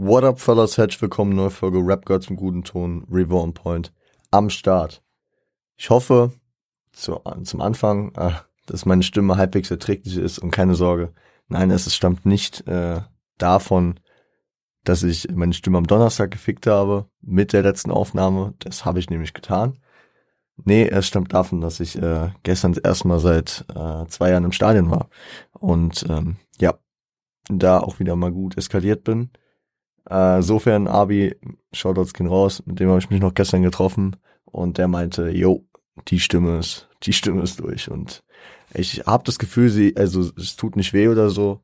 What up, fellas? Herzlich willkommen, neue Folge Rap Girls im guten Ton, River on Point, am Start. Ich hoffe, zu, zum Anfang, äh, dass meine Stimme halbwegs erträglich ist und keine Sorge. Nein, es stammt nicht äh, davon, dass ich meine Stimme am Donnerstag gefickt habe mit der letzten Aufnahme. Das habe ich nämlich getan. Nee, es stammt davon, dass ich äh, gestern erstmal seit äh, zwei Jahren im Stadion war und ähm, ja, da auch wieder mal gut eskaliert bin. Äh, sofern Abi, Shoutouts gehen raus, mit dem habe ich mich noch gestern getroffen und der meinte, yo, die Stimme ist, die Stimme ist durch. Und ich habe das Gefühl, sie, also es tut nicht weh oder so,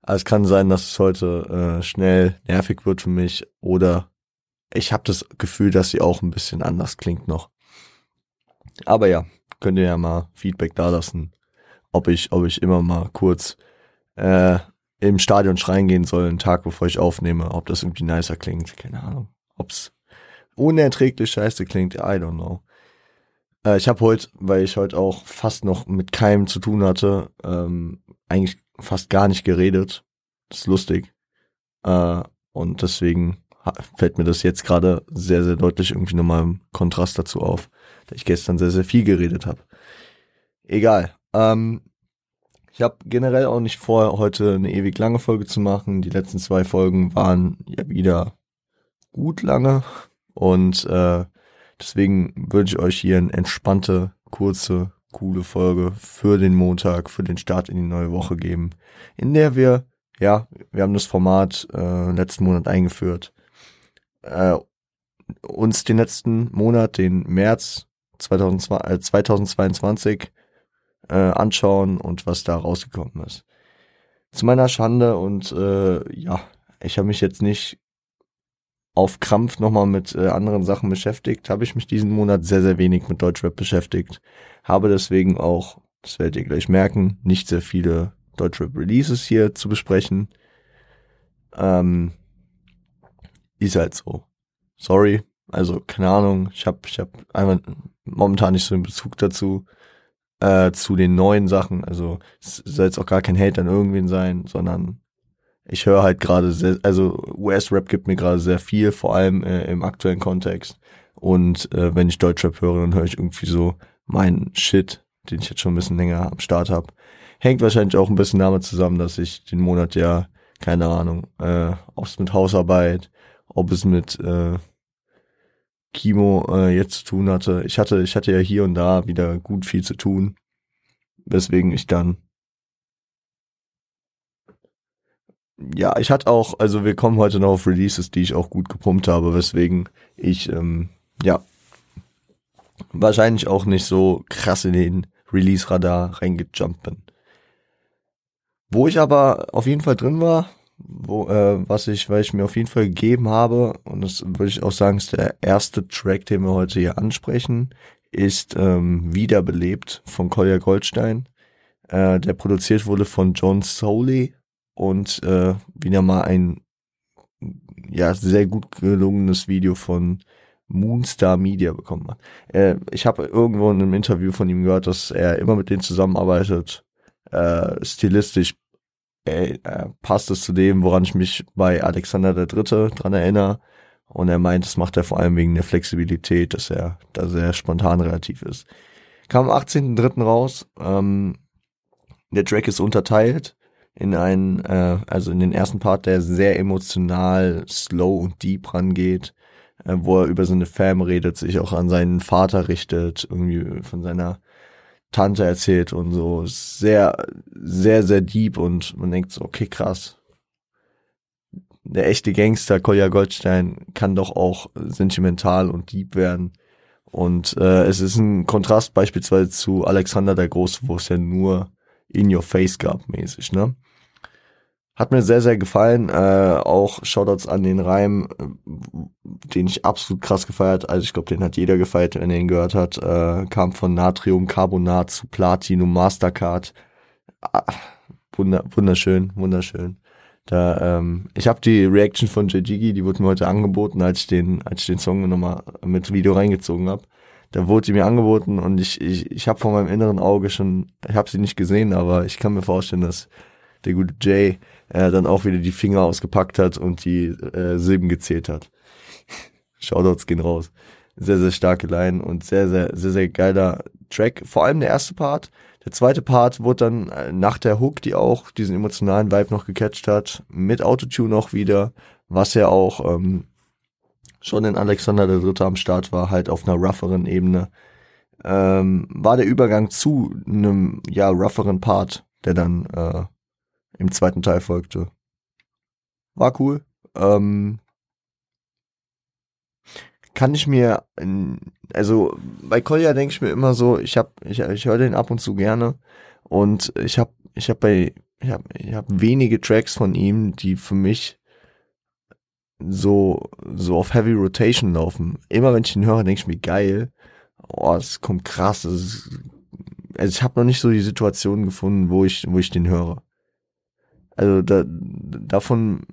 aber es kann sein, dass es heute äh, schnell nervig wird für mich. Oder ich habe das Gefühl, dass sie auch ein bisschen anders klingt noch. Aber ja, könnt ihr ja mal Feedback da lassen, ob ich, ob ich immer mal kurz äh, im Stadion schreien gehen soll, einen Tag bevor ich aufnehme, ob das irgendwie nicer klingt, keine Ahnung. Ob's unerträglich scheiße klingt, I don't know. Äh, ich habe heute, weil ich heute auch fast noch mit keinem zu tun hatte, ähm, eigentlich fast gar nicht geredet. Das ist lustig. Äh, und deswegen fällt mir das jetzt gerade sehr, sehr deutlich irgendwie nochmal im Kontrast dazu auf, da ich gestern sehr, sehr viel geredet habe. Egal. Ähm, ich habe generell auch nicht vor, heute eine ewig lange Folge zu machen. Die letzten zwei Folgen waren ja wieder gut lange und äh, deswegen würde ich euch hier eine entspannte, kurze, coole Folge für den Montag, für den Start in die neue Woche geben, in der wir, ja, wir haben das Format äh, letzten Monat eingeführt, äh, uns den letzten Monat, den März 2002, äh, 2022, äh, anschauen und was da rausgekommen ist. Zu meiner Schande und äh, ja, ich habe mich jetzt nicht auf Krampf nochmal mit äh, anderen Sachen beschäftigt, habe ich mich diesen Monat sehr, sehr wenig mit Deutschrap beschäftigt. Habe deswegen auch, das werdet ihr gleich merken, nicht sehr viele Deutschrap-Releases hier zu besprechen. Ähm, ist halt so. Sorry. Also, keine Ahnung, ich habe ich hab einfach momentan nicht so einen Bezug dazu, äh, zu den neuen Sachen. Also, es soll jetzt auch gar kein Hate an irgendwen sein, sondern ich höre halt gerade sehr, also US-Rap gibt mir gerade sehr viel, vor allem äh, im aktuellen Kontext. Und äh, wenn ich Deutschrap höre, dann höre ich irgendwie so meinen Shit, den ich jetzt schon ein bisschen länger am Start habe. Hängt wahrscheinlich auch ein bisschen damit zusammen, dass ich den Monat ja, keine Ahnung, äh, ob es mit Hausarbeit, ob es mit äh, Kimo äh, jetzt zu tun hatte. Ich hatte, ich hatte ja hier und da wieder gut viel zu tun, weswegen ich dann ja, ich hatte auch, also wir kommen heute noch auf Releases, die ich auch gut gepumpt habe, weswegen ich, ähm, ja, wahrscheinlich auch nicht so krass in den Release-Radar reingejumpt bin. Wo ich aber auf jeden Fall drin war, wo, äh, was ich, weil ich mir auf jeden Fall gegeben habe, und das würde ich auch sagen, ist der erste Track, den wir heute hier ansprechen, ist ähm, Wiederbelebt von Kolja Goldstein, äh, der produziert wurde von John Soley und äh, wieder mal ein ja sehr gut gelungenes Video von Moonstar Media bekommen hat. Äh, ich habe irgendwo in einem Interview von ihm gehört, dass er immer mit denen zusammenarbeitet. Äh, stilistisch äh, äh, passt es zu dem, woran ich mich bei Alexander der Dritte dran erinnere. Und er meint, das macht er vor allem wegen der Flexibilität, dass er da sehr spontan relativ ist. Kam am 18.03. raus. Ähm, der Track ist unterteilt in einen, äh, also in den ersten Part, der sehr emotional, slow und deep rangeht, äh, wo er über seine Fam redet, sich auch an seinen Vater richtet, irgendwie von seiner Tante erzählt und so. Sehr, sehr, sehr deep und man denkt so, okay, krass. Der echte Gangster Kolja Goldstein kann doch auch sentimental und deep werden. Und äh, es ist ein Kontrast beispielsweise zu Alexander der Große, wo es ja nur in your face gab mäßig, ne? Hat mir sehr, sehr gefallen. Äh, auch Shoutouts an den Reim, den ich absolut krass gefeiert. Also ich glaube, den hat jeder gefeiert, wenn er ihn gehört hat. Äh, kam von Natriumcarbonat zu Platinum Mastercard. Ah, wunder, wunderschön, wunderschön. Da, ähm, ich habe die Reaction von Jajigi, die wurde mir heute angeboten, als ich den, als ich den Song nochmal mit Video reingezogen habe. Da wurde die mir angeboten und ich, ich, ich habe vor meinem inneren Auge schon, ich habe sie nicht gesehen, aber ich kann mir vorstellen, dass der gute Jay er dann auch wieder die Finger ausgepackt hat und die äh, Silben gezählt hat. Shoutouts gehen raus. Sehr, sehr starke Line und sehr, sehr, sehr, sehr geiler Track. Vor allem der erste Part. Der zweite Part wurde dann äh, nach der Hook, die auch diesen emotionalen Vibe noch gecatcht hat, mit Autotune auch wieder, was ja auch ähm, schon in Alexander der Dritte am Start war, halt auf einer rougheren Ebene, ähm, war der Übergang zu einem ja rougheren Part, der dann äh, im zweiten Teil folgte. War cool. Ähm, kann ich mir, also bei Kolja denke ich mir immer so, ich hab, ich, ich höre den ab und zu gerne und ich habe, ich habe bei, ich habe, ich hab wenige Tracks von ihm, die für mich so, so auf Heavy Rotation laufen. Immer wenn ich ihn höre, denke ich mir geil. Oh, es kommt krass. Ist, also ich habe noch nicht so die Situation gefunden, wo ich, wo ich den höre. Also da, davon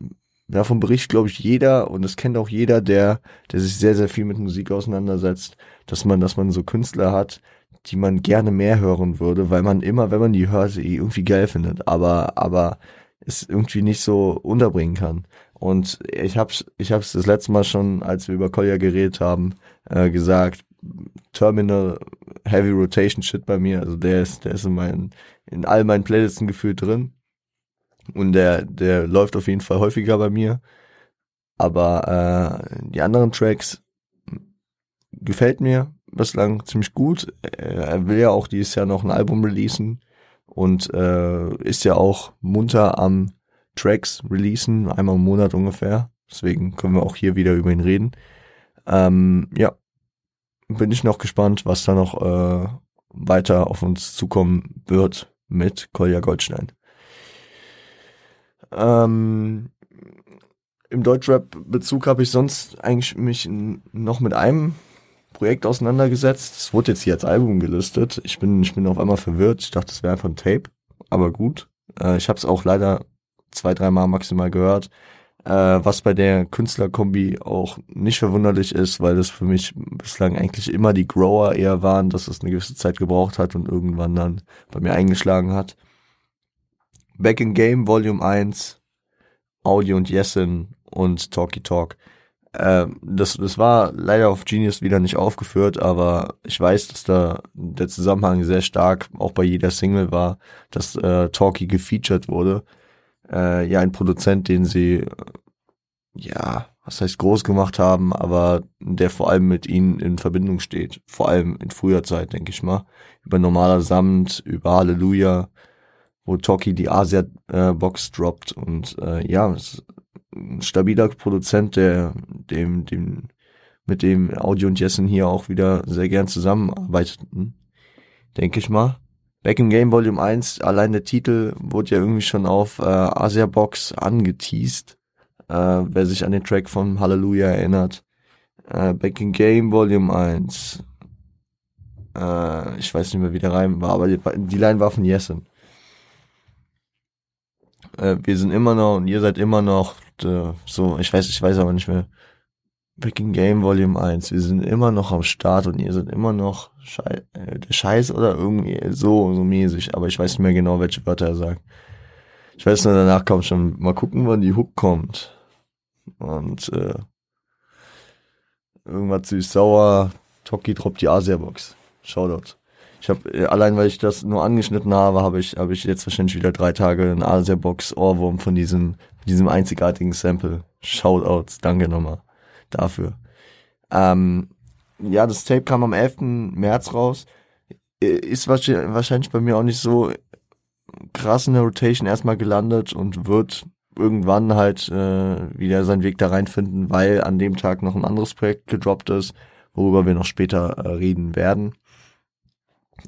davon berichtet, glaube ich, jeder und das kennt auch jeder, der, der sich sehr, sehr viel mit Musik auseinandersetzt, dass man, dass man so Künstler hat, die man gerne mehr hören würde, weil man immer, wenn man die hört, sie irgendwie geil findet, aber, aber es irgendwie nicht so unterbringen kann. Und ich hab's, ich hab's das letzte Mal schon, als wir über Kolja geredet haben, äh, gesagt, Terminal Heavy Rotation Shit bei mir, also der ist, der ist in meinen, in all meinen Playlisten gefühlt drin. Und der, der läuft auf jeden Fall häufiger bei mir. Aber äh, die anderen Tracks gefällt mir bislang ziemlich gut. Er will ja auch dieses Jahr noch ein Album releasen und äh, ist ja auch munter am Tracks releasen, einmal im Monat ungefähr. Deswegen können wir auch hier wieder über ihn reden. Ähm, ja, bin ich noch gespannt, was da noch äh, weiter auf uns zukommen wird mit Kolja Goldstein. Ähm, Im Deutschrap-Bezug habe ich sonst eigentlich mich noch mit einem Projekt auseinandergesetzt. Es wurde jetzt hier als Album gelistet. Ich bin, ich bin auf einmal verwirrt. Ich dachte, es wäre einfach ein Tape. Aber gut. Äh, ich habe es auch leider zwei, dreimal maximal gehört. Äh, was bei der Künstlerkombi auch nicht verwunderlich ist, weil das für mich bislang eigentlich immer die Grower eher waren, dass es eine gewisse Zeit gebraucht hat und irgendwann dann bei mir eingeschlagen hat. Back in Game Volume 1, Audio und Yesin und Talky Talk. Äh, das, das war leider auf Genius wieder nicht aufgeführt, aber ich weiß, dass da der Zusammenhang sehr stark auch bei jeder Single war, dass äh, Talky gefeatured wurde. Äh, ja, ein Produzent, den sie, ja, was heißt groß gemacht haben, aber der vor allem mit ihnen in Verbindung steht. Vor allem in früher Zeit, denke ich mal. Über normaler Samt, über Halleluja, wo Toki die Asia-Box droppt und äh, ja, ein stabiler Produzent, der dem, dem, mit dem Audio und Jessen hier auch wieder sehr gern zusammenarbeiteten, denke ich mal. Back in Game Volume 1, allein der Titel wurde ja irgendwie schon auf äh, Asia Box angeteased. Äh, wer sich an den Track von Hallelujah erinnert. Äh, Back in Game Volume 1. Äh, ich weiß nicht mehr, wie der Reim war, aber die, die Line war von Jessen äh, wir sind immer noch und ihr seid immer noch äh, so, ich weiß, ich weiß aber nicht mehr. Breaking Game Volume 1, wir sind immer noch am Start und ihr seid immer noch Schei äh, Scheiß oder irgendwie so, so mäßig, aber ich weiß nicht mehr genau, welche Wörter er sagt. Ich weiß nur, danach kommt schon, mal gucken, wann die Hook kommt. Und äh, irgendwas süß-sauer, Toki droppt die Asia-Box. Shoutout. Ich habe äh, allein weil ich das nur angeschnitten habe, habe ich habe ich jetzt wahrscheinlich wieder drei Tage einen Asia Box Ohrwurm von diesem diesem einzigartigen Sample. Shoutouts, danke nochmal dafür. Ähm, ja, das Tape kam am 11. März raus. Äh, ist wahrscheinlich bei mir auch nicht so krass in der Rotation erstmal gelandet und wird irgendwann halt äh, wieder seinen Weg da reinfinden, weil an dem Tag noch ein anderes Projekt gedroppt ist, worüber wir noch später äh, reden werden.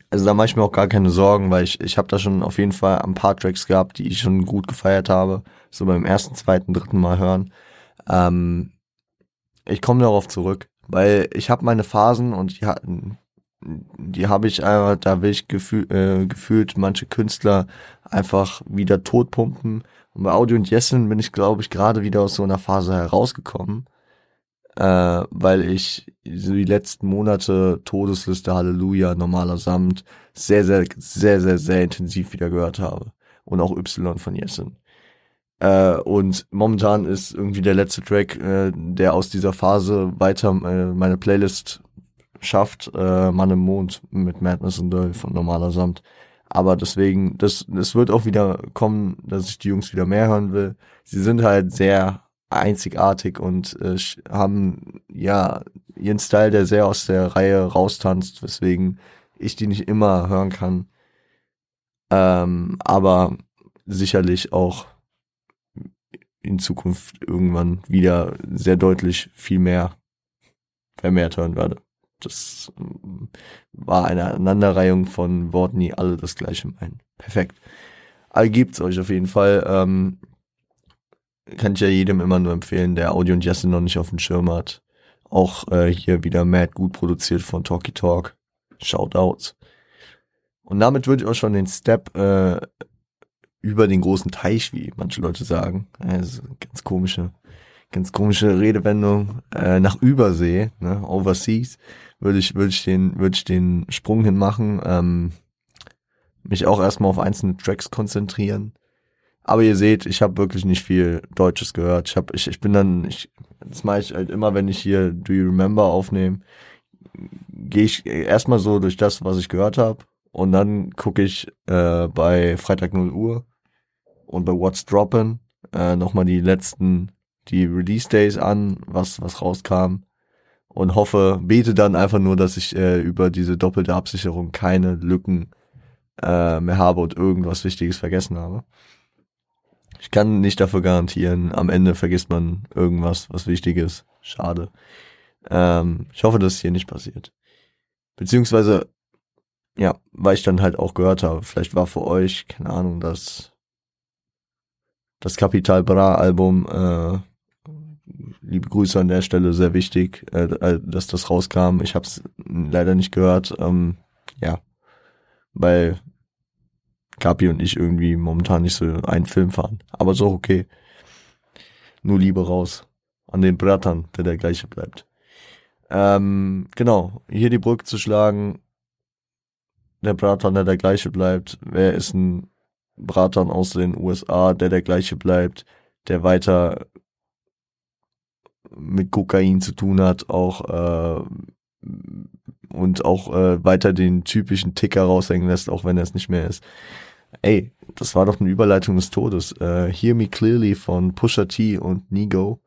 Also da mache ich mir auch gar keine Sorgen, weil ich, ich habe da schon auf jeden Fall ein paar Tracks gehabt, die ich schon gut gefeiert habe. So beim ersten, zweiten, dritten Mal hören. Ähm, ich komme darauf zurück, weil ich habe meine Phasen und die hatten die habe ich einfach, da will ich gefühl, äh, gefühlt manche Künstler einfach wieder totpumpen. Und bei Audio und Jessen bin ich, glaube ich, gerade wieder aus so einer Phase herausgekommen äh, weil ich die letzten Monate Todesliste, Halleluja, normaler Samt sehr, sehr, sehr, sehr, sehr intensiv wieder gehört habe. Und auch Y von Jessen. Äh, und momentan ist irgendwie der letzte Track, äh, der aus dieser Phase weiter äh, meine Playlist schafft, äh, Mann im Mond mit Madness und Döll von Normaler Samt. Aber deswegen, das, das wird auch wieder kommen, dass ich die Jungs wieder mehr hören will. Sie sind halt sehr einzigartig und äh, haben ja ihren Style, der sehr aus der Reihe raustanzt, weswegen ich die nicht immer hören kann. Ähm, aber sicherlich auch in Zukunft irgendwann wieder sehr deutlich viel mehr vermehrt hören werde. Das ähm, war eine Aneinanderreihung von Worten, die alle das gleiche meinen. Perfekt. All gibt's euch auf jeden Fall. Ähm, kann ich ja jedem immer nur empfehlen, der Audio und Jesse noch nicht auf dem Schirm hat. Auch äh, hier wieder Mad gut produziert von Talky Talk. Shoutouts. Und damit würde ich auch schon den Step äh, über den großen Teich, wie manche Leute sagen. Also ganz komische, ganz komische Redewendung. Äh, nach Übersee, ne, overseas, würde ich, würde ich den, würde ich den Sprung hin machen. Ähm, mich auch erstmal auf einzelne Tracks konzentrieren. Aber ihr seht, ich habe wirklich nicht viel Deutsches gehört. Ich habe, ich, ich bin dann, ich, das mache ich halt immer, wenn ich hier Do You Remember aufnehme, gehe ich erstmal so durch das, was ich gehört habe, und dann gucke ich äh, bei Freitag 0 Uhr und bei What's Droppin' äh, nochmal die letzten, die Release Days an, was, was rauskam und hoffe, bete dann einfach nur, dass ich äh, über diese doppelte Absicherung keine Lücken äh, mehr habe und irgendwas Wichtiges vergessen habe. Ich kann nicht dafür garantieren, am Ende vergisst man irgendwas, was wichtig ist. Schade. Ähm, ich hoffe, dass es hier nicht passiert. Beziehungsweise, ja, weil ich dann halt auch gehört habe, vielleicht war für euch, keine Ahnung, das das Capital Bra Album, äh, liebe Grüße an der Stelle, sehr wichtig, äh dass das rauskam. Ich habe es leider nicht gehört, ähm, ja, weil Capi und ich irgendwie momentan nicht so einen Film fahren. Aber so okay. Nur Liebe raus an den Brattern, der der gleiche bleibt. Ähm, genau, hier die Brücke zu schlagen, der Bratan, der der gleiche bleibt. Wer ist ein Bratan aus den USA, der der gleiche bleibt, der weiter mit Kokain zu tun hat, auch äh, und auch äh, weiter den typischen Ticker raushängen lässt, auch wenn er es nicht mehr ist. Ey, das war doch eine Überleitung des Todes. Äh, Hear Me Clearly von Pusha T und Nigo.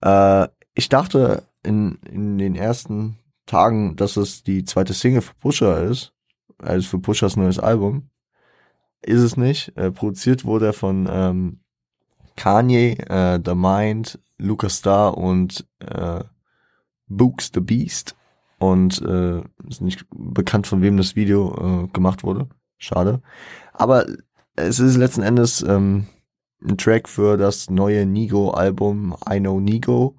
Äh, ich dachte in, in den ersten Tagen, dass es die zweite Single für Pusha ist, also für Pushas neues Album. Ist es nicht. Äh, produziert wurde er von ähm, Kanye, äh, The Mind, Lucas Starr und äh, Books the Beast. Und äh, ist nicht bekannt, von wem das Video äh, gemacht wurde. Schade. Aber es ist letzten Endes ähm, ein Track für das neue Nigo-Album I Know Nigo.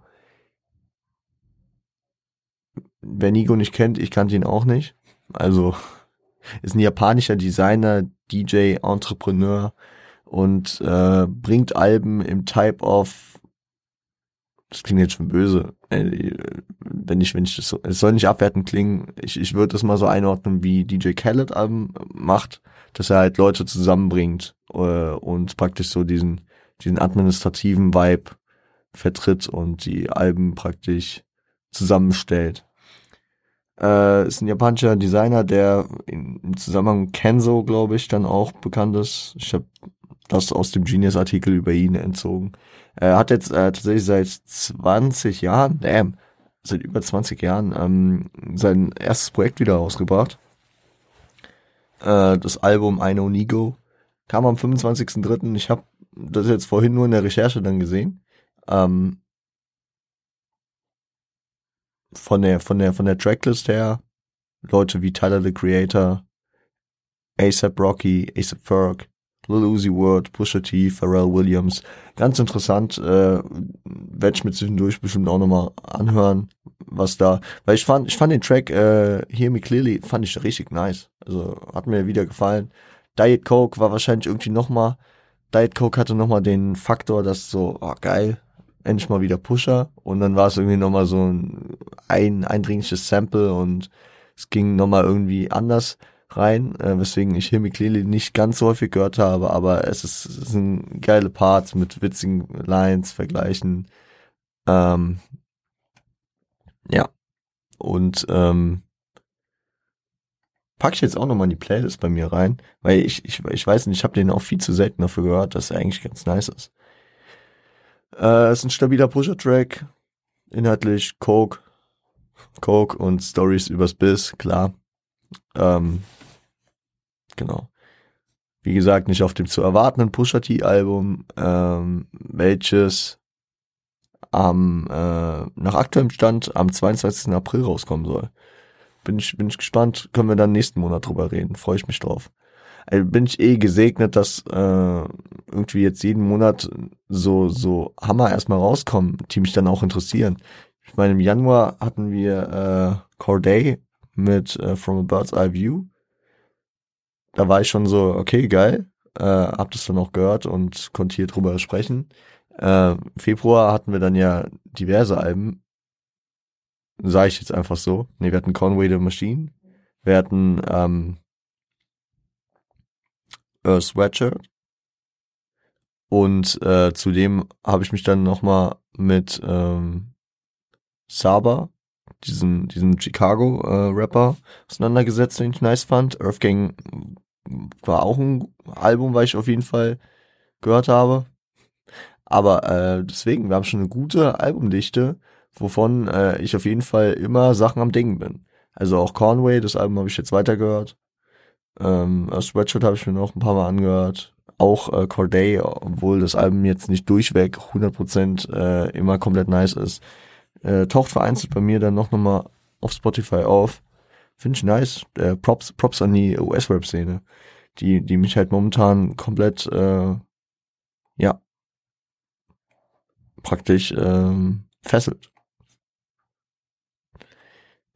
Wer Nigo nicht kennt, ich kannte ihn auch nicht. Also ist ein japanischer Designer, DJ, Entrepreneur und äh, bringt Alben im Type of das klingt jetzt schon böse, äh, wenn ich, wenn ich das so, es soll nicht abwertend klingen, ich, ich würde das mal so einordnen, wie DJ Khaled Alben macht, dass er halt Leute zusammenbringt äh, und praktisch so diesen, diesen administrativen Vibe vertritt und die Alben praktisch zusammenstellt. Äh, ist ein japanischer Designer, der im Zusammenhang Kenzo, glaube ich, dann auch bekannt ist. Ich habe das aus dem Genius-Artikel über ihn entzogen. Er hat jetzt äh, tatsächlich seit 20 Jahren, damn, seit über 20 Jahren, ähm, sein erstes Projekt wieder rausgebracht. Äh, das Album I Know Nigo kam am 25.03. Ich habe das jetzt vorhin nur in der Recherche dann gesehen. Ähm, von der, von der, von der Tracklist her, Leute wie Tyler the Creator, ASAP Rocky, ASAP Ferg, Lil Uzi Word, Pusha T, Pharrell Williams. Ganz interessant, äh, werde ich mir zwischendurch bestimmt auch nochmal anhören, was da, weil ich fand, ich fand den Track äh, Hear Me Clearly, fand ich richtig nice. Also hat mir wieder gefallen. Diet Coke war wahrscheinlich irgendwie nochmal, Diet Coke hatte nochmal den Faktor, dass so, oh geil, endlich mal wieder Pusher und dann war es irgendwie nochmal so ein, ein eindringliches Sample und es ging nochmal irgendwie anders rein, äh, weswegen ich Me Clearly nicht ganz so häufig gehört habe, aber es ist, es sind geile Parts mit witzigen Lines, Vergleichen. Ähm, ja. Und ähm, pack ich jetzt auch nochmal in die Playlist bei mir rein, weil ich, ich, ich weiß nicht, ich habe den auch viel zu selten dafür gehört, dass er eigentlich ganz nice ist. Äh, ist ein stabiler Pusher-Track, inhaltlich Coke, Coke und Stories übers Biss, klar. Ähm, genau. Wie gesagt, nicht auf dem zu erwartenden Pusha T-Album, ähm, welches am äh, nach aktuellem Stand am 22. April rauskommen soll. Bin ich, bin ich gespannt, können wir dann nächsten Monat drüber reden. Freue ich mich drauf. Also bin ich eh gesegnet, dass äh, irgendwie jetzt jeden Monat so, so Hammer erstmal rauskommen, die mich dann auch interessieren. Ich meine, im Januar hatten wir äh, Corday mit äh, From a Bird's Eye View. Da war ich schon so, okay, geil. Äh, hab das dann auch gehört und konnte hier drüber sprechen. Äh, Februar hatten wir dann ja diverse Alben. Sag ich jetzt einfach so. Nee, wir hatten Conway the Machine. Wir hatten ähm, äh, Sweatshirt. Und äh, zudem habe ich mich dann nochmal mit ähm, Saba, diesem, diesem Chicago-Rapper, äh, auseinandergesetzt, den ich nice fand. Earth Gang war auch ein Album, weil ich auf jeden Fall gehört habe. Aber äh, deswegen, wir haben schon eine gute Albumdichte, wovon äh, ich auf jeden Fall immer Sachen am Ding bin. Also auch Conway, das Album habe ich jetzt weitergehört. Ähm, Sweatshirt habe ich mir noch ein paar Mal angehört. Auch äh, Corday, obwohl das Album jetzt nicht durchweg 100% äh, immer komplett nice ist, äh, taucht vereinzelt bei mir dann noch nochmal auf Spotify auf. Finde ich nice. Äh, Props, Props an die US-Rap-Szene, die, die mich halt momentan komplett, äh, ja, praktisch ähm, fesselt.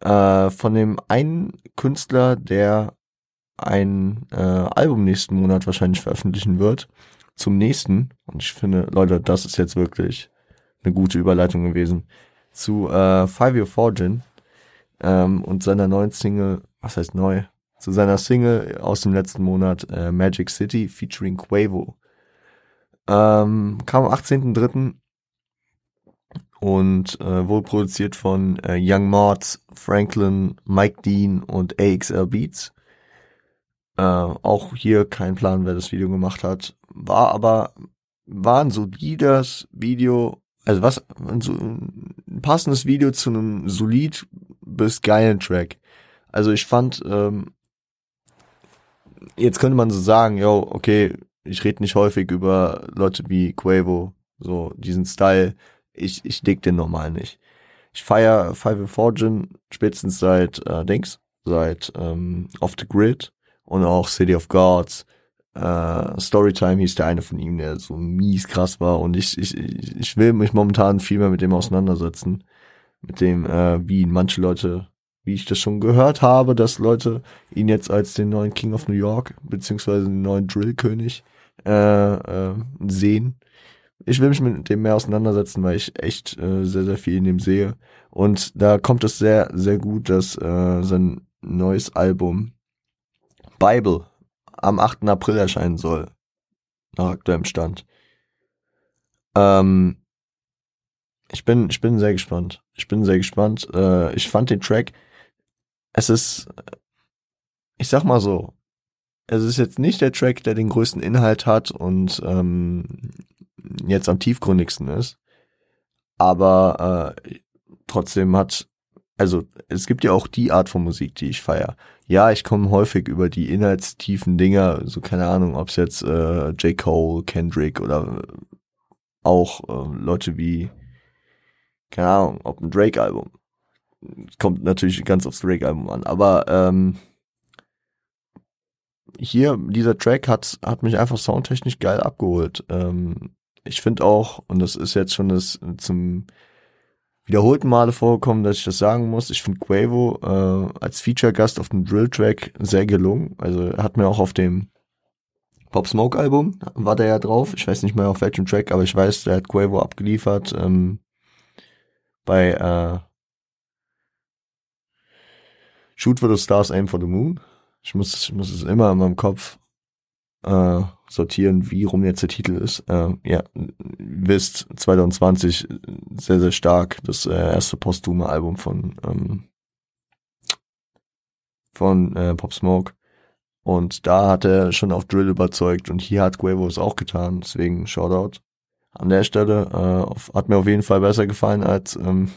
Äh, von dem einen Künstler, der ein äh, Album nächsten Monat wahrscheinlich veröffentlichen wird, zum nächsten. Und ich finde, Leute, das ist jetzt wirklich eine gute Überleitung gewesen zu äh, Five Year Fortune ähm, und seiner neuen Single, was heißt neu? Zu seiner Single aus dem letzten Monat äh, Magic City featuring Quavo. Ähm, kam am 18.03. und äh, wurde produziert von äh, Young Mods, Franklin, Mike Dean und AXL Beats. Äh, auch hier kein Plan, wer das Video gemacht hat. War aber, war ein solides Video, also was, so ein passendes Video zu einem solid bis geilen Track. Also ich fand, ähm, jetzt könnte man so sagen, yo, okay, ich rede nicht häufig über Leute wie Quavo, so diesen Style. Ich, ich dig den normal nicht. Ich feier Five Fortune spätestens seit äh, Dings, seit ähm, Off the Grid und auch City of Gods äh, Storytime hieß der eine von ihm, der so mies krass war und ich, ich, ich will mich momentan viel mehr mit dem auseinandersetzen. Mit dem, äh, wie manche Leute, wie ich das schon gehört habe, dass Leute ihn jetzt als den neuen King of New York, beziehungsweise den neuen Drill-König äh, äh, sehen. Ich will mich mit dem mehr auseinandersetzen, weil ich echt äh, sehr, sehr viel in dem sehe. Und da kommt es sehr, sehr gut, dass äh, sein neues Album Bible am 8. April erscheinen soll. Nach aktuellem Stand. Ähm, ich bin, ich bin sehr gespannt. Ich bin sehr gespannt. Äh, ich fand den Track, es ist, ich sag mal so, es ist jetzt nicht der Track, der den größten Inhalt hat und ähm, jetzt am tiefgründigsten ist. Aber äh, trotzdem hat, also es gibt ja auch die Art von Musik, die ich feiere ja, ich komme häufig über die inhaltstiefen Dinger, so keine Ahnung, ob es jetzt äh, J. Cole, Kendrick oder auch äh, Leute wie, keine Ahnung, ob ein Drake-Album. Kommt natürlich ganz aufs Drake-Album an, aber ähm, hier, dieser Track hat, hat mich einfach soundtechnisch geil abgeholt. Ähm, ich finde auch, und das ist jetzt schon das zum wiederholten Male vorgekommen, dass ich das sagen muss. Ich finde Quavo äh, als Feature-Gast auf dem Drill-Track sehr gelungen. Also hat mir auch auf dem Pop Smoke Album war der ja drauf. Ich weiß nicht mehr auf welchem Track, aber ich weiß, der hat Quavo abgeliefert ähm, bei äh, Shoot for the Stars, Aim for the Moon. ich muss, ich muss es immer in meinem Kopf äh, sortieren, wie rum jetzt der Titel ist. Äh, ja, wisst 2020 sehr, sehr stark das äh, erste posthume Album von ähm, von äh, Pop Smoke. Und da hat er schon auf Drill überzeugt und hier hat Quavo es auch getan. Deswegen Shoutout an der Stelle. Äh, auf, hat mir auf jeden Fall besser gefallen als, ähm,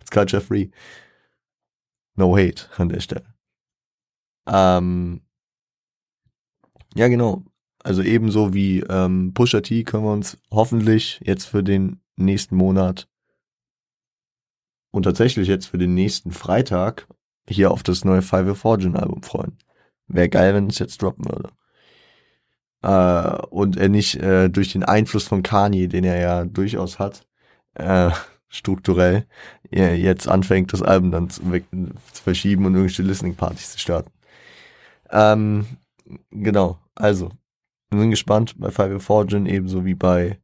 als Culture Free. No hate an der Stelle. Ähm, ja, genau. Also ebenso wie ähm, Pusha T können wir uns hoffentlich jetzt für den nächsten Monat und tatsächlich jetzt für den nächsten Freitag hier auf das neue Five Fortune Album freuen. Wäre geil, wenn es jetzt droppen würde. Äh, und er nicht äh, durch den Einfluss von Kanye, den er ja durchaus hat, äh, strukturell, jetzt anfängt, das Album dann zu, zu verschieben und irgendwelche Listening-Partys zu starten. Ähm, genau, also, wir sind gespannt bei Five Fortune ebenso wie bei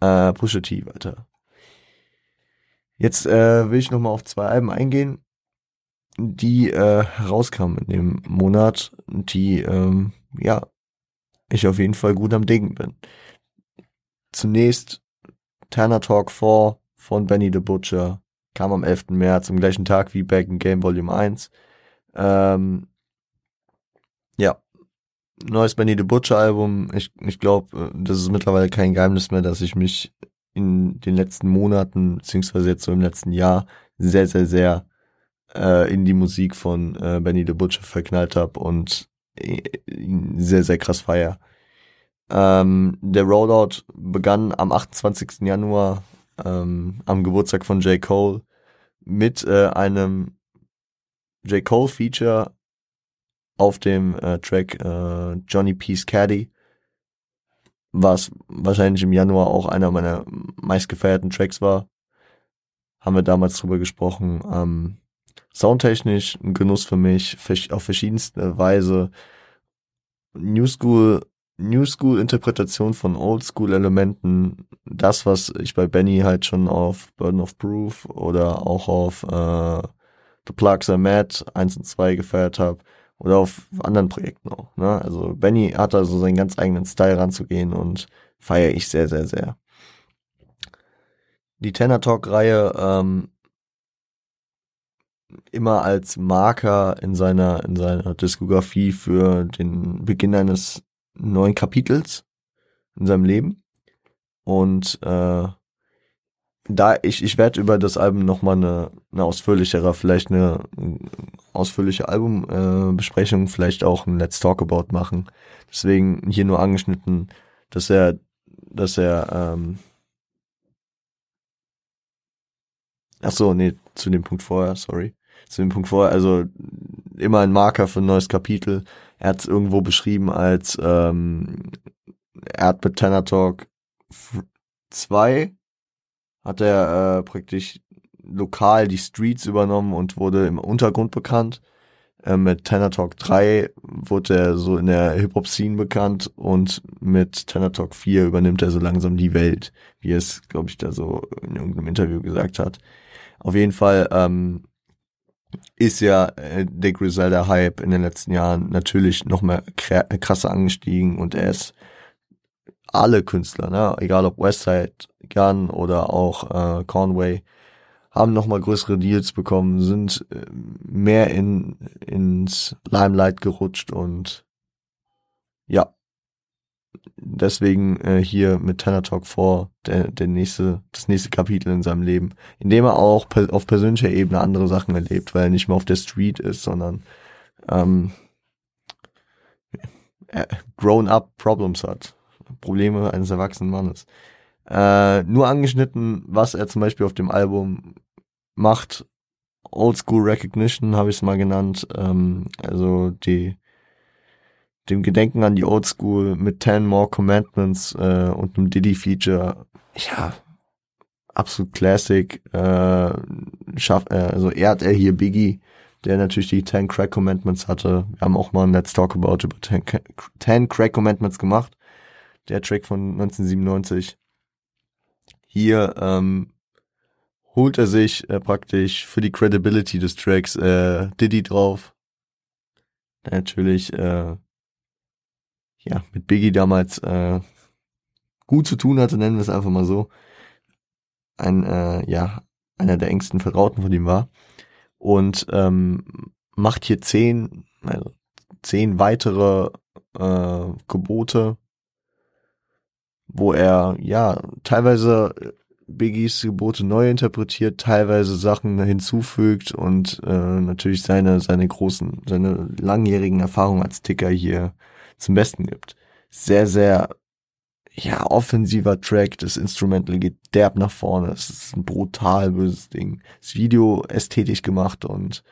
äh, Pusha T weiter. Jetzt äh, will ich nochmal auf zwei Alben eingehen die äh, rauskam in dem Monat, die ähm, ja ich auf jeden Fall gut am Dingen bin. Zunächst Tanner Talk 4 von Benny the Butcher kam am 11. März, am gleichen Tag wie Back in Game Volume 1. Ähm, ja, neues Benny the Butcher Album. Ich, ich glaube, äh, das ist mittlerweile kein Geheimnis mehr, dass ich mich in den letzten Monaten, beziehungsweise jetzt so im letzten Jahr, sehr, sehr, sehr äh, in die Musik von äh, Benny the Butcher verknallt habe und sehr, sehr krass feier. Ähm, der Rollout begann am 28. Januar ähm, am Geburtstag von J. Cole mit äh, einem J. Cole Feature auf dem äh, Track äh, Johnny Peace Caddy, was wahrscheinlich im Januar auch einer meiner meistgefeierten Tracks war. Haben wir damals drüber gesprochen. Ähm, soundtechnisch ein Genuss für mich, auf verschiedenste Weise. New School, New School Interpretation von Old School Elementen, das, was ich bei Benny halt schon auf Burden of Proof oder auch auf äh, The Plugs Are Mad 1 und 2 gefeiert habe oder auf anderen Projekten auch. Ne? Also Benny hat da so seinen ganz eigenen Style ranzugehen und feiere ich sehr, sehr, sehr. Die Tenor Talk Reihe ähm, immer als Marker in seiner, in seiner Diskografie für den Beginn eines neuen Kapitels in seinem Leben. Und äh, da ich, ich werde über das Album nochmal eine, eine ausführlichere, vielleicht eine ausführliche Albumbesprechung, äh, vielleicht auch ein Let's Talk About machen. Deswegen hier nur angeschnitten, dass er, dass er, ähm, ach so, nee, zu dem Punkt vorher, sorry zu dem Punkt vorher, also immer ein Marker für ein neues Kapitel. Er hat es irgendwo beschrieben als ähm, er hat mit Tanner Talk 2 hat er äh, praktisch lokal die Streets übernommen und wurde im Untergrund bekannt. Äh, mit Tanner Talk 3 wurde er so in der Hip-Hop-Scene bekannt und mit Tanner Talk 4 übernimmt er so langsam die Welt, wie er es, glaube ich, da so in irgendeinem Interview gesagt hat. Auf jeden Fall ähm, ist ja äh, der Griselda-Hype in den letzten Jahren natürlich noch mehr krasser angestiegen und er ist alle Künstler, ne, egal ob Westside Gun oder auch äh, Conway, haben noch mal größere Deals bekommen, sind äh, mehr in ins Limelight gerutscht und ja, deswegen äh, hier mit Tanner Talk 4 der, der nächste, das nächste Kapitel in seinem Leben, in dem er auch per, auf persönlicher Ebene andere Sachen erlebt, weil er nicht mehr auf der Street ist, sondern ähm, grown-up Problems hat. Probleme eines erwachsenen Mannes. Äh, nur angeschnitten, was er zum Beispiel auf dem Album macht. Old School Recognition habe ich es mal genannt. Ähm, also die dem Gedenken an die Old School mit Ten More Commandments äh, und einem Diddy-Feature. Ja, absolut Classic. Äh, schaff, äh, also ehrt er hier Biggie, der natürlich die Ten Crack Commandments hatte. Wir haben auch mal ein Let's Talk About über Ten, Ten Crack Commandments gemacht. Der Track von 1997. Hier ähm, holt er sich äh, praktisch für die Credibility des Tracks äh, Diddy drauf natürlich äh, ja mit Biggie damals äh, gut zu tun hatte, nennen wir es einfach mal so. Ein äh, ja einer der engsten Vertrauten von ihm war und ähm, macht hier zehn also zehn weitere äh, Gebote, wo er ja teilweise Biggies Gebote neu interpretiert, teilweise Sachen hinzufügt und äh, natürlich seine seine großen, seine langjährigen Erfahrungen als Ticker hier zum Besten gibt. Sehr, sehr ja, offensiver Track, das Instrumental geht derb nach vorne, es ist ein brutal böses Ding. Das Video ästhetisch gemacht und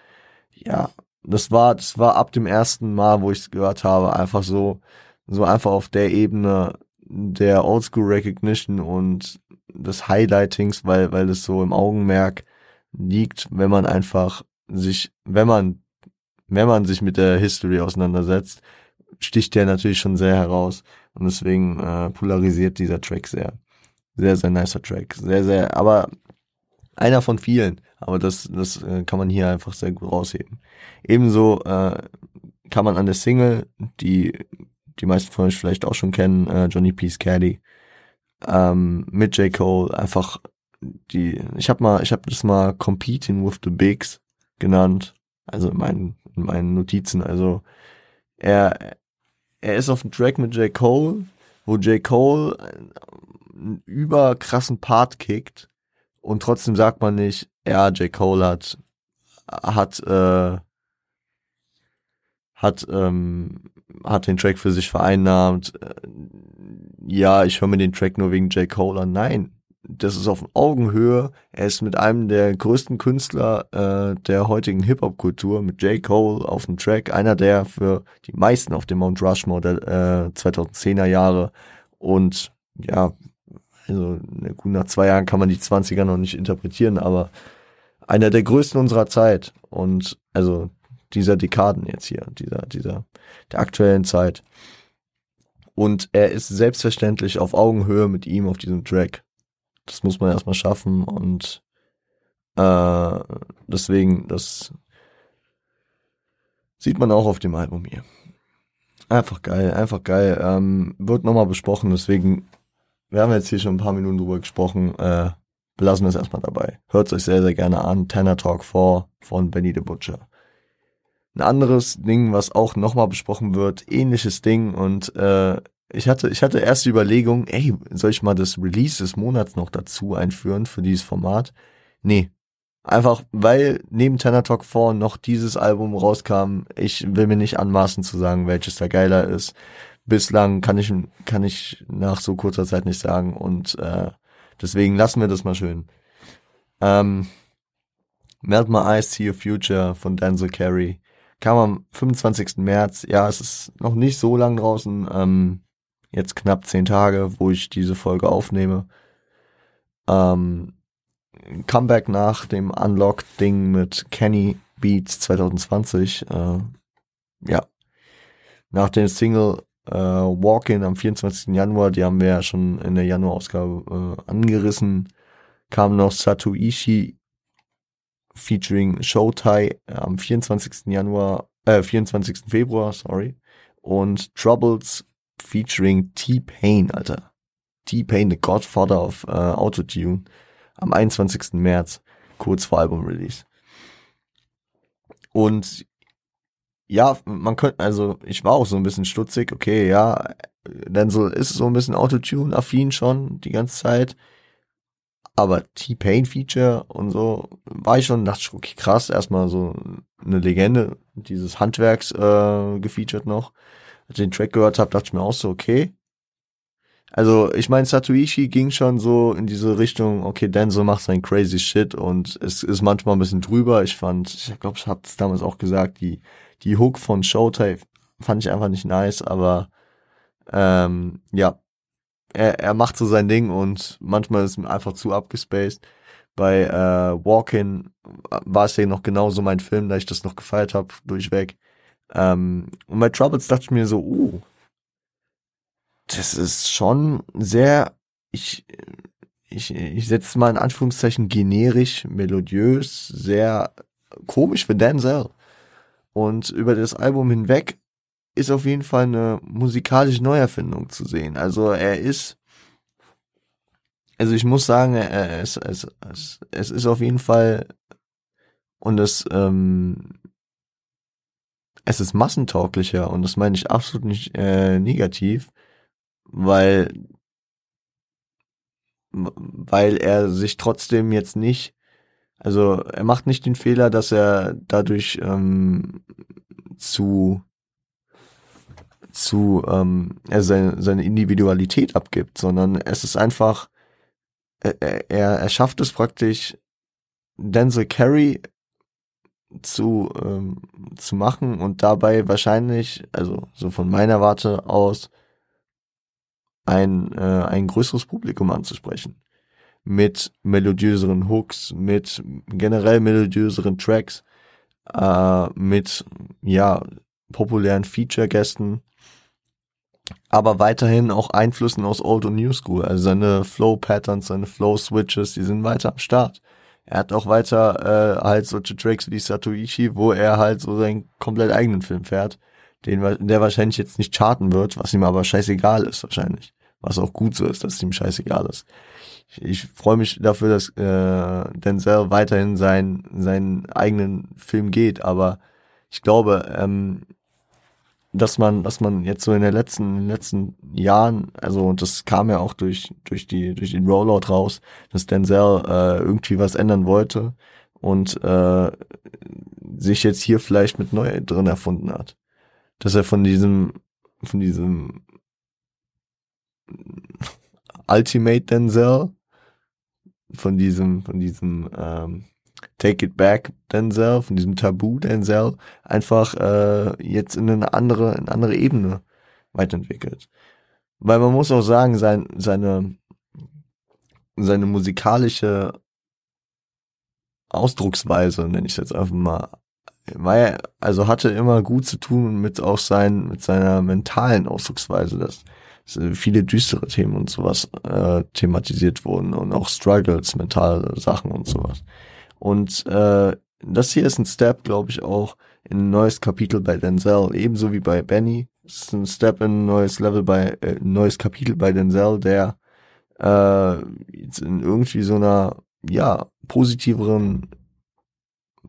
ja, das war, das war ab dem ersten Mal, wo ich es gehört habe, einfach so, so einfach auf der Ebene der Oldschool Recognition und des Highlightings, weil, weil es so im Augenmerk liegt, wenn man einfach sich, wenn man, wenn man sich mit der History auseinandersetzt, sticht der natürlich schon sehr heraus. Und deswegen äh, polarisiert dieser Track sehr. Sehr, sehr nicer Track. Sehr, sehr, aber einer von vielen. Aber das, das äh, kann man hier einfach sehr gut rausheben. Ebenso äh, kann man an der Single, die die meisten von euch vielleicht auch schon kennen, äh, Johnny Peace Caddy, ähm, mit J. Cole, einfach die, ich habe mal, ich habe das mal Competing with the Bigs genannt, also in meinen, in meinen Notizen, also er, er ist auf dem Track mit J. Cole, wo J. Cole einen überkrassen Part kickt und trotzdem sagt man nicht, ja, J. Cole hat, hat, äh, hat, ähm, hat den Track für sich vereinnahmt. Ja, ich höre mir den Track nur wegen J. Cole an. Nein, das ist auf Augenhöhe. Er ist mit einem der größten Künstler äh, der heutigen Hip-Hop-Kultur, mit J. Cole auf dem Track, einer der für die meisten auf dem Mount Rushmore der äh, 2010er Jahre. Und ja, also gut, nach zwei Jahren kann man die 20er noch nicht interpretieren, aber einer der größten unserer Zeit. Und also dieser Dekaden jetzt hier, dieser, dieser, der aktuellen Zeit. Und er ist selbstverständlich auf Augenhöhe mit ihm auf diesem Track. Das muss man erstmal schaffen und äh, deswegen, das sieht man auch auf dem Album hier. Einfach geil, einfach geil. Ähm, wird nochmal besprochen, deswegen, wir haben jetzt hier schon ein paar Minuten drüber gesprochen, äh, belassen wir es erstmal dabei. Hört es euch sehr, sehr gerne an. Tanner Talk 4 von Benny the Butcher. Ein anderes Ding, was auch nochmal besprochen wird, ähnliches Ding und äh, ich hatte, ich hatte erst die Überlegung, ey, soll ich mal das Release des Monats noch dazu einführen für dieses Format? Nee. Einfach, weil neben Tenor Talk 4 noch dieses Album rauskam, ich will mir nicht anmaßen zu sagen, welches da geiler ist. Bislang kann ich, kann ich nach so kurzer Zeit nicht sagen und äh, deswegen lassen wir das mal schön. Ähm, Melt My Eyes, See Your Future von Denzel Carey kam am 25. März. Ja, es ist noch nicht so lang draußen. Ähm, jetzt knapp zehn Tage, wo ich diese Folge aufnehme. Ähm, Comeback nach dem Unlocked-Ding mit Kenny Beats 2020. Äh, ja. Nach dem Single äh, Walk-In am 24. Januar, die haben wir ja schon in der Januar-Ausgabe äh, angerissen, kam noch Satuishi featuring Showtie äh, am 24. Januar, äh, 24. Februar, sorry. Und Troubles featuring T-Pain, Alter. T-Pain, the Godfather of äh, Autotune, am 21. März, kurz vor Album-Release. Und ja, man könnte, also ich war auch so ein bisschen stutzig, okay, ja, denn so ist so ein bisschen Autotune-affin schon die ganze Zeit. Aber T-Pain-Feature und so war ich schon, dachte ich, okay, krass, erstmal so eine Legende dieses Handwerks äh, gefeatured noch. Den Track gehört habe, dachte ich mir auch so, okay. Also ich meine, Satuishi ging schon so in diese Richtung, okay, Denzel macht sein crazy shit und es ist manchmal ein bisschen drüber. Ich fand, ich glaube, ich habe es damals auch gesagt, die, die Hook von Showtime fand ich einfach nicht nice, aber ähm, ja, er, er macht so sein Ding und manchmal ist es einfach zu abgespaced. Bei äh, Walkin war es ja noch genauso mein Film, da ich das noch gefeiert habe, durchweg. Ähm, und bei Troubles dachte ich mir so, uh, das ist schon sehr, ich, ich, ich setze mal in Anführungszeichen generisch, melodiös, sehr komisch für Denzel. Und über das Album hinweg ist auf jeden Fall eine musikalische Neuerfindung zu sehen. Also er ist, also ich muss sagen, es, es, es, es ist auf jeden Fall und es, ähm, es ist massentauglicher und das meine ich absolut nicht äh, negativ, weil weil er sich trotzdem jetzt nicht, also er macht nicht den Fehler, dass er dadurch ähm, zu zu ähm, er seine, seine Individualität abgibt, sondern es ist einfach er, er, er schafft es praktisch Denzel Carey zu ähm, zu machen und dabei wahrscheinlich, also so von meiner Warte aus, ein äh, ein größeres Publikum anzusprechen mit melodiöseren Hooks, mit generell melodiöseren Tracks, äh, mit ja populären Feature-Gästen, aber weiterhin auch Einflüssen aus Old und New School. Also seine Flow-Patterns, seine Flow-Switches, die sind weiter am Start. Er hat auch weiter äh, halt solche Tracks wie Satoichi, wo er halt so seinen komplett eigenen Film fährt, den der wahrscheinlich jetzt nicht charten wird, was ihm aber scheißegal ist wahrscheinlich. Was auch gut so ist, dass es ihm scheißegal ist. Ich, ich freue mich dafür, dass äh, Denzel weiterhin sein, seinen eigenen Film geht, aber ich glaube, ähm, dass man, dass man jetzt so in den letzten, in den letzten Jahren, also und das kam ja auch durch, durch die, durch den Rollout raus, dass Denzel äh, irgendwie was ändern wollte und äh, sich jetzt hier vielleicht mit neu drin erfunden hat. Dass er von diesem, von diesem Ultimate Denzel, von diesem, von diesem ähm, Take It Back Denzel, von diesem Tabu Denzel, einfach äh, jetzt in eine andere, in eine andere Ebene weiterentwickelt. Weil man muss auch sagen, sein, seine, seine musikalische Ausdrucksweise, nenne ich es jetzt einfach mal, war ja, also hatte immer gut zu tun mit auch sein, mit seiner mentalen Ausdrucksweise, dass, viele düstere Themen und sowas äh, thematisiert wurden und auch Struggles, mentale Sachen und sowas. Und äh, das hier ist ein Step, glaube ich, auch in ein neues Kapitel bei Denzel, ebenso wie bei Benny. Es ist ein Step in ein neues Level bei, äh, ein neues Kapitel bei Denzel, der äh, jetzt in irgendwie so einer, ja, positiveren,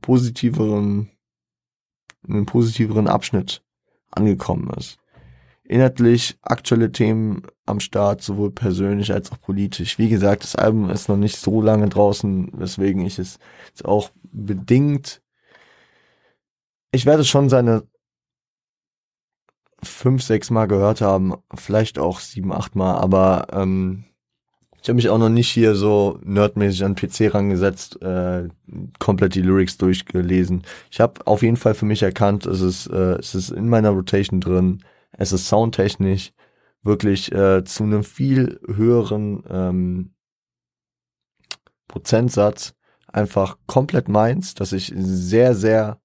positiveren, in einem positiveren Abschnitt angekommen ist inhaltlich aktuelle Themen am Start, sowohl persönlich als auch politisch. Wie gesagt, das Album ist noch nicht so lange draußen, weswegen ich es jetzt auch bedingt. Ich werde schon seine fünf, sechs Mal gehört haben, vielleicht auch sieben, acht Mal, aber ähm, ich habe mich auch noch nicht hier so nerdmäßig an PC rangesetzt, äh, komplett die Lyrics durchgelesen. Ich habe auf jeden Fall für mich erkannt, es ist, äh, es ist in meiner Rotation drin es ist soundtechnisch wirklich äh, zu einem viel höheren ähm, Prozentsatz einfach komplett meins, dass ich sehr, sehr,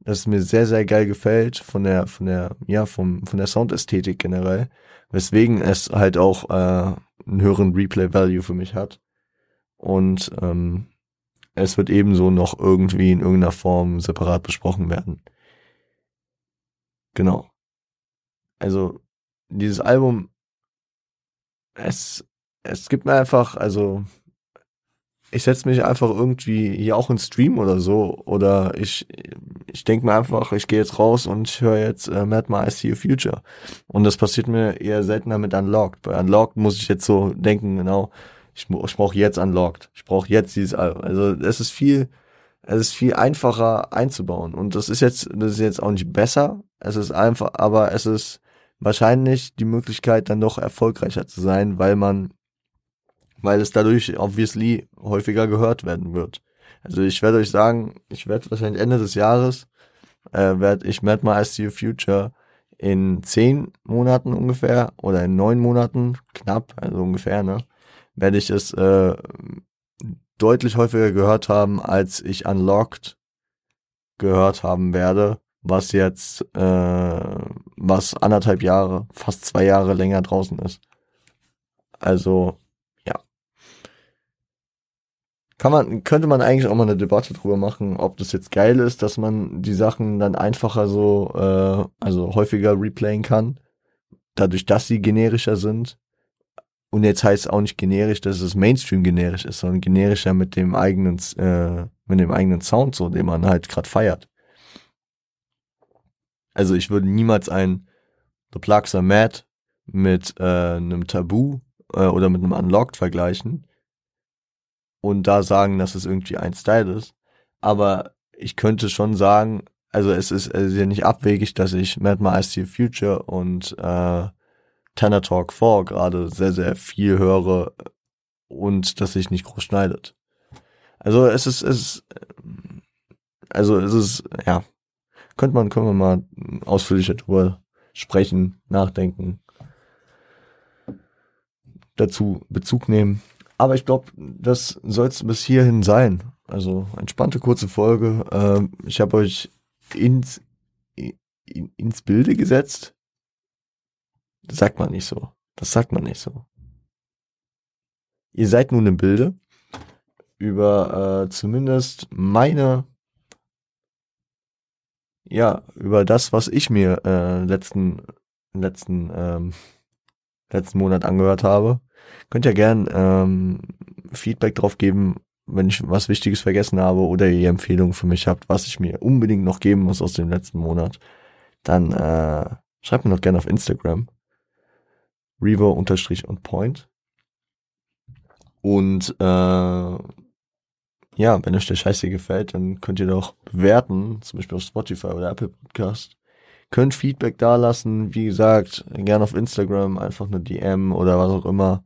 dass es mir sehr, sehr geil gefällt von der, von der, ja, vom, von der Soundästhetik generell, weswegen es halt auch äh, einen höheren Replay-Value für mich hat. Und ähm, es wird ebenso noch irgendwie in irgendeiner Form separat besprochen werden. Genau also dieses Album, es, es gibt mir einfach, also ich setze mich einfach irgendwie hier auch ins Stream oder so oder ich ich denke mir einfach, ich gehe jetzt raus und ich höre jetzt äh, Mad My I See Your Future und das passiert mir eher seltener mit Unlocked. Bei Unlocked muss ich jetzt so denken, genau, ich, ich brauche jetzt Unlocked, ich brauche jetzt dieses Album. Also es ist viel es ist viel einfacher einzubauen und das ist jetzt das ist jetzt auch nicht besser, es ist einfach, aber es ist wahrscheinlich die Möglichkeit, dann doch erfolgreicher zu sein, weil man, weil es dadurch obviously häufiger gehört werden wird. Also ich werde euch sagen, ich werde wahrscheinlich Ende des Jahres, äh, werde ich Mad My ICU Future in zehn Monaten ungefähr oder in neun Monaten, knapp, also ungefähr, ne, werde ich es äh, deutlich häufiger gehört haben, als ich Unlocked gehört haben werde was jetzt, äh, was anderthalb Jahre, fast zwei Jahre länger draußen ist. Also, ja. kann man, könnte man eigentlich auch mal eine Debatte drüber machen, ob das jetzt geil ist, dass man die Sachen dann einfacher so, äh, also häufiger replayen kann, dadurch, dass sie generischer sind. Und jetzt heißt es auch nicht generisch, dass es Mainstream generisch ist, sondern generischer mit dem eigenen, äh, mit dem eigenen Sound, so, den man halt gerade feiert. Also ich würde niemals ein The Plugs are Mad mit äh, einem Tabu äh, oder mit einem Unlocked vergleichen und da sagen, dass es irgendwie ein Style ist. Aber ich könnte schon sagen, also es ist, es ist ja nicht abwegig, dass ich Mad My Ice Future und äh, Tanner Talk 4 gerade sehr, sehr viel höre und dass sich nicht groß schneidet. Also es ist, es ist, also es ist, ja, könnte man, können wir mal ausführlicher drüber sprechen, nachdenken, dazu Bezug nehmen. Aber ich glaube, das soll es bis hierhin sein. Also entspannte kurze Folge. Ähm, ich habe euch ins, in, ins Bilde gesetzt. Das sagt man nicht so. Das sagt man nicht so. Ihr seid nun im Bilde über äh, zumindest meine ja, über das, was ich mir äh, letzten, letzten, ähm, letzten Monat angehört habe. Könnt ihr gern ähm, Feedback drauf geben, wenn ich was Wichtiges vergessen habe oder ihr Empfehlungen für mich habt, was ich mir unbedingt noch geben muss aus dem letzten Monat. Dann äh, schreibt mir doch gerne auf Instagram. Revo unterstrich und Point. Und äh, ja, wenn euch der Scheiß hier gefällt, dann könnt ihr doch bewerten, zum Beispiel auf Spotify oder Apple Podcast. Könnt Feedback dalassen, wie gesagt, gerne auf Instagram, einfach eine DM oder was auch immer.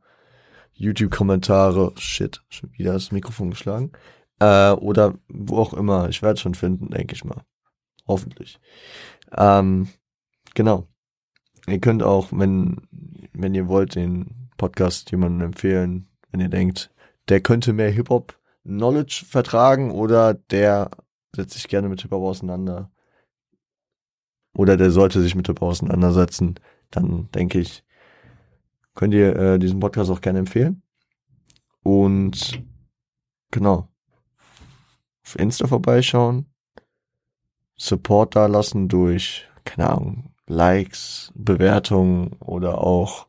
YouTube-Kommentare, shit, schon wieder das Mikrofon geschlagen. Äh, oder wo auch immer, ich werde schon finden, denke ich mal. Hoffentlich. Ähm, genau. Ihr könnt auch, wenn, wenn ihr wollt, den Podcast jemandem empfehlen, wenn ihr denkt, der könnte mehr Hip-Hop Knowledge vertragen oder der setzt sich gerne mit Hip-Hop auseinander. Oder der sollte sich mit Hip-Hop auseinandersetzen. Dann denke ich, könnt ihr äh, diesen Podcast auch gerne empfehlen. Und genau. Auf Insta vorbeischauen. Support da lassen durch, keine Ahnung, Likes, Bewertungen oder auch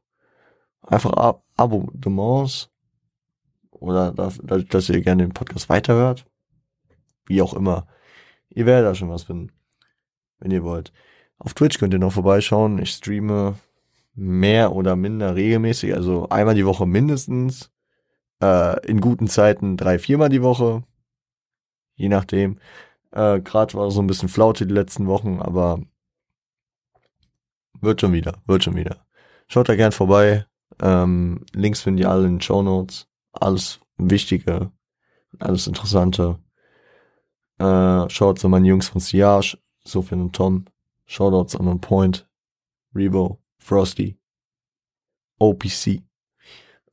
einfach Ab Abonnements oder dadurch, dass ihr gerne den Podcast weiterhört. Wie auch immer. Ihr werdet da schon was finden, wenn ihr wollt. Auf Twitch könnt ihr noch vorbeischauen. Ich streame mehr oder minder regelmäßig, also einmal die Woche mindestens. Äh, in guten Zeiten drei, viermal die Woche. Je nachdem. Äh, Gerade war so ein bisschen Flaute die letzten Wochen, aber wird schon wieder, wird schon wieder. Schaut da gern vorbei. Ähm, Links findet ihr alle in den Show Notes alles Wichtige, alles Interessante. Äh, Shoutouts an meine Jungs von Siage, Sofian und Tom. Shoutouts an On Point, Revo, Frosty, OPC.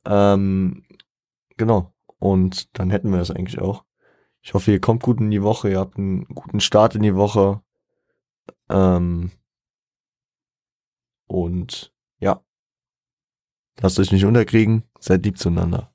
Ähm, genau. Und dann hätten wir das eigentlich auch. Ich hoffe, ihr kommt gut in die Woche, ihr habt einen guten Start in die Woche. Ähm, und ja, lasst euch nicht unterkriegen, seid lieb zueinander.